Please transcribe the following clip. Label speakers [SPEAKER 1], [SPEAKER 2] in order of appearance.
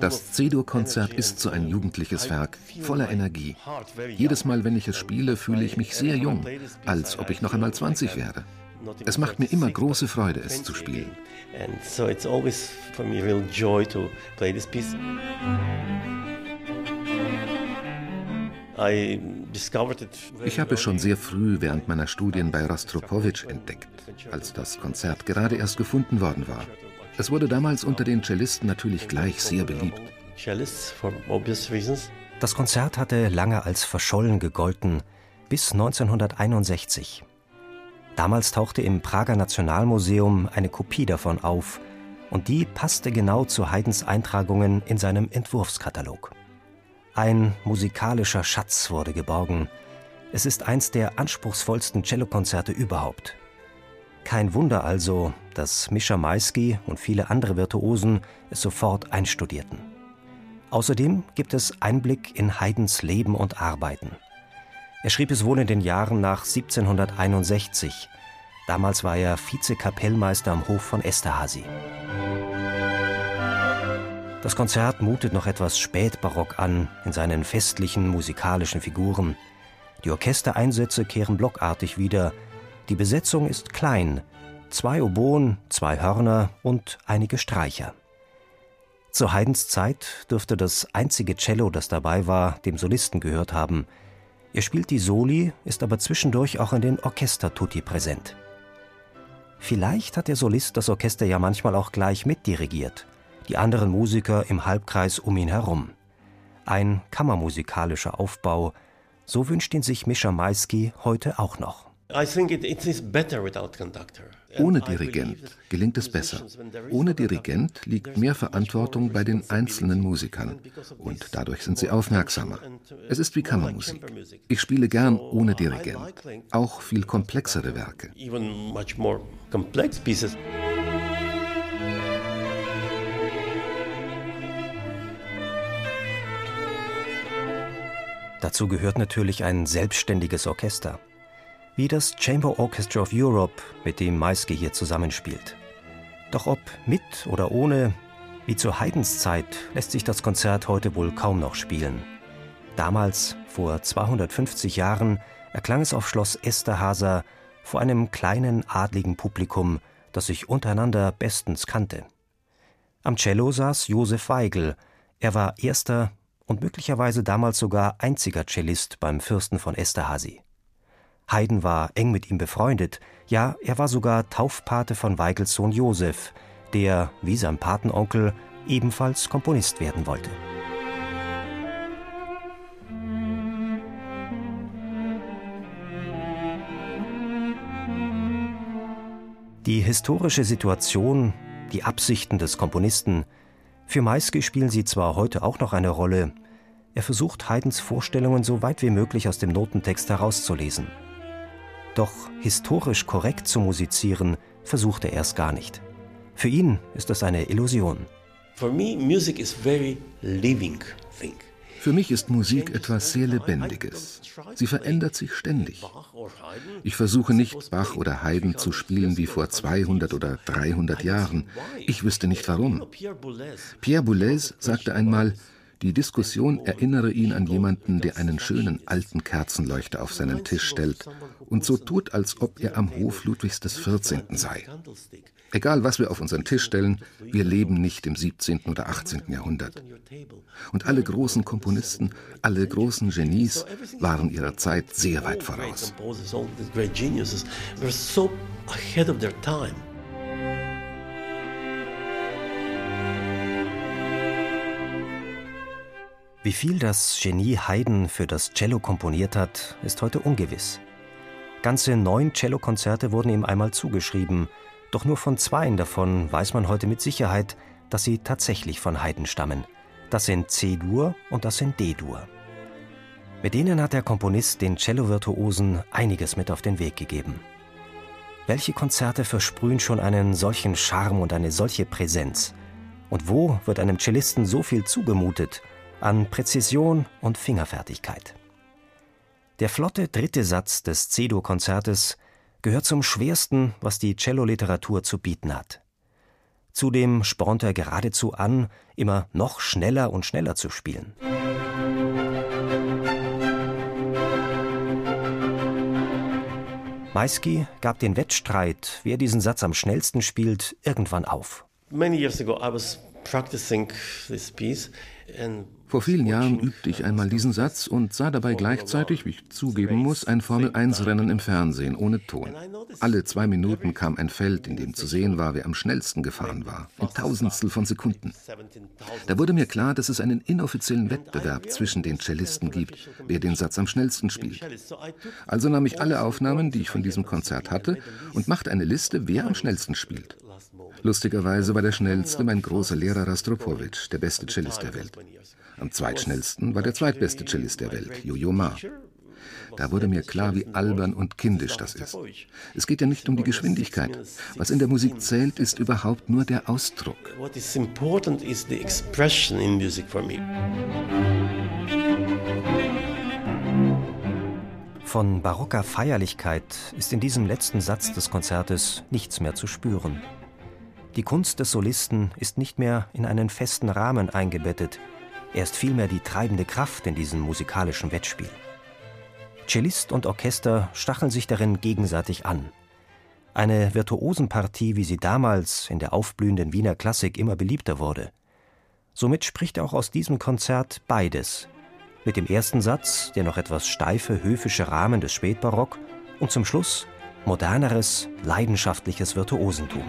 [SPEAKER 1] Das C-Dur-Konzert ist so ein jugendliches Werk, voller Energie. Jedes Mal, wenn ich es spiele, fühle ich mich sehr jung, als ob ich noch einmal 20 wäre. Es macht mir immer große Freude, es zu spielen. And so it's always for me real joy to play this piece. Ich habe es schon sehr früh während meiner Studien bei Rostropowitsch entdeckt, als das Konzert gerade erst gefunden worden war. Es wurde damals unter den Cellisten natürlich gleich sehr beliebt.
[SPEAKER 2] Das Konzert hatte lange als verschollen gegolten, bis 1961. Damals tauchte im Prager Nationalmuseum eine Kopie davon auf, und die passte genau zu Haydns Eintragungen in seinem Entwurfskatalog. Ein musikalischer Schatz wurde geborgen. Es ist eins der anspruchsvollsten Cellokonzerte überhaupt. Kein Wunder also, dass Mischa Maisky und viele andere Virtuosen es sofort einstudierten. Außerdem gibt es Einblick in Haydns Leben und Arbeiten. Er schrieb es wohl in den Jahren nach 1761. Damals war er Vizekapellmeister am Hof von Esterhazy. Das Konzert mutet noch etwas spätbarock an in seinen festlichen musikalischen Figuren. Die Orchestereinsätze kehren blockartig wieder. Die Besetzung ist klein. Zwei Oboen, zwei Hörner und einige Streicher. Zu Haydns Zeit dürfte das einzige Cello, das dabei war, dem Solisten gehört haben. Er spielt die Soli, ist aber zwischendurch auch in den Orchestertutti präsent. Vielleicht hat der Solist das Orchester ja manchmal auch gleich mitdirigiert die anderen Musiker im Halbkreis um ihn herum. Ein kammermusikalischer Aufbau, so wünscht ihn sich Mischa Maisky heute auch noch.
[SPEAKER 1] Ohne Dirigent gelingt es besser. Ohne Dirigent liegt mehr Verantwortung bei den einzelnen Musikern und dadurch sind sie aufmerksamer. Es ist wie Kammermusik. Ich spiele gern ohne Dirigent, auch viel komplexere Werke.
[SPEAKER 2] Dazu gehört natürlich ein selbstständiges Orchester, wie das Chamber Orchestra of Europe, mit dem Maisky hier zusammenspielt. Doch ob mit oder ohne, wie zu Haydns Zeit, lässt sich das Konzert heute wohl kaum noch spielen. Damals, vor 250 Jahren, erklang es auf Schloss Esterhaser vor einem kleinen adligen Publikum, das sich untereinander bestens kannte. Am Cello saß Josef Weigel. Er war erster und möglicherweise damals sogar einziger Cellist beim Fürsten von Esterhazy. Haydn war eng mit ihm befreundet, ja, er war sogar Taufpate von Weigels Sohn Josef, der, wie sein Patenonkel, ebenfalls Komponist werden wollte. Die historische Situation, die Absichten des Komponisten, für Maisky spielen sie zwar heute auch noch eine Rolle, er versucht Haydns Vorstellungen so weit wie möglich aus dem Notentext herauszulesen. Doch historisch korrekt zu musizieren, versucht er erst gar nicht. Für ihn ist das eine Illusion.
[SPEAKER 1] Für mich ist Musik etwas sehr Lebendiges. Sie verändert sich ständig. Ich versuche nicht, Bach oder Haydn zu spielen wie vor 200 oder 300 Jahren. Ich wüsste nicht warum. Pierre Boulez sagte einmal, die Diskussion erinnere ihn an jemanden, der einen schönen alten Kerzenleuchter auf seinen Tisch stellt und so tut, als ob er am Hof Ludwigs XIV. sei. Egal, was wir auf unseren Tisch stellen, wir leben nicht im 17. oder 18. Jahrhundert. Und alle großen Komponisten, alle großen Genies waren ihrer Zeit sehr weit voraus.
[SPEAKER 2] Wie viel das Genie Haydn für das Cello komponiert hat, ist heute ungewiss. Ganze neun Cellokonzerte wurden ihm einmal zugeschrieben, doch nur von zweien davon weiß man heute mit Sicherheit, dass sie tatsächlich von Haydn stammen. Das sind C-Dur und das sind D-Dur. Mit denen hat der Komponist den Cello-Virtuosen einiges mit auf den Weg gegeben. Welche Konzerte versprühen schon einen solchen Charme und eine solche Präsenz? Und wo wird einem Cellisten so viel zugemutet an Präzision und Fingerfertigkeit? Der flotte dritte Satz des C-Dur-Konzertes gehört zum schwersten, was die Celloliteratur zu bieten hat. Zudem spornt er geradezu an, immer noch schneller und schneller zu spielen. Maisky gab den Wettstreit, wer diesen Satz am schnellsten spielt, irgendwann auf.
[SPEAKER 1] Many years ago I was vor vielen Jahren übte ich einmal diesen Satz und sah dabei gleichzeitig, wie ich zugeben muss, ein Formel-1-Rennen im Fernsehen ohne Ton. Alle zwei Minuten kam ein Feld, in dem zu sehen war, wer am schnellsten gefahren war, in Tausendstel von Sekunden. Da wurde mir klar, dass es einen inoffiziellen Wettbewerb zwischen den Cellisten gibt, wer den Satz am schnellsten spielt. Also nahm ich alle Aufnahmen, die ich von diesem Konzert hatte, und machte eine Liste, wer am schnellsten spielt. Lustigerweise war der schnellste mein großer Lehrer Rastropowitsch, der beste Cellist der Welt. Am zweitschnellsten war der zweitbeste Cellist der Welt, Jojo Ma. Da wurde mir klar, wie albern und kindisch das ist. Es geht ja nicht um die Geschwindigkeit. Was in der Musik zählt, ist überhaupt nur der Ausdruck.
[SPEAKER 2] Von barocker Feierlichkeit ist in diesem letzten Satz des Konzertes nichts mehr zu spüren. Die Kunst des Solisten ist nicht mehr in einen festen Rahmen eingebettet, er ist vielmehr die treibende Kraft in diesem musikalischen Wettspiel. Cellist und Orchester stacheln sich darin gegenseitig an. Eine Virtuosenpartie, wie sie damals in der aufblühenden Wiener Klassik immer beliebter wurde. Somit spricht auch aus diesem Konzert beides. Mit dem ersten Satz der noch etwas steife, höfische Rahmen des Spätbarock und zum Schluss moderneres, leidenschaftliches Virtuosentum.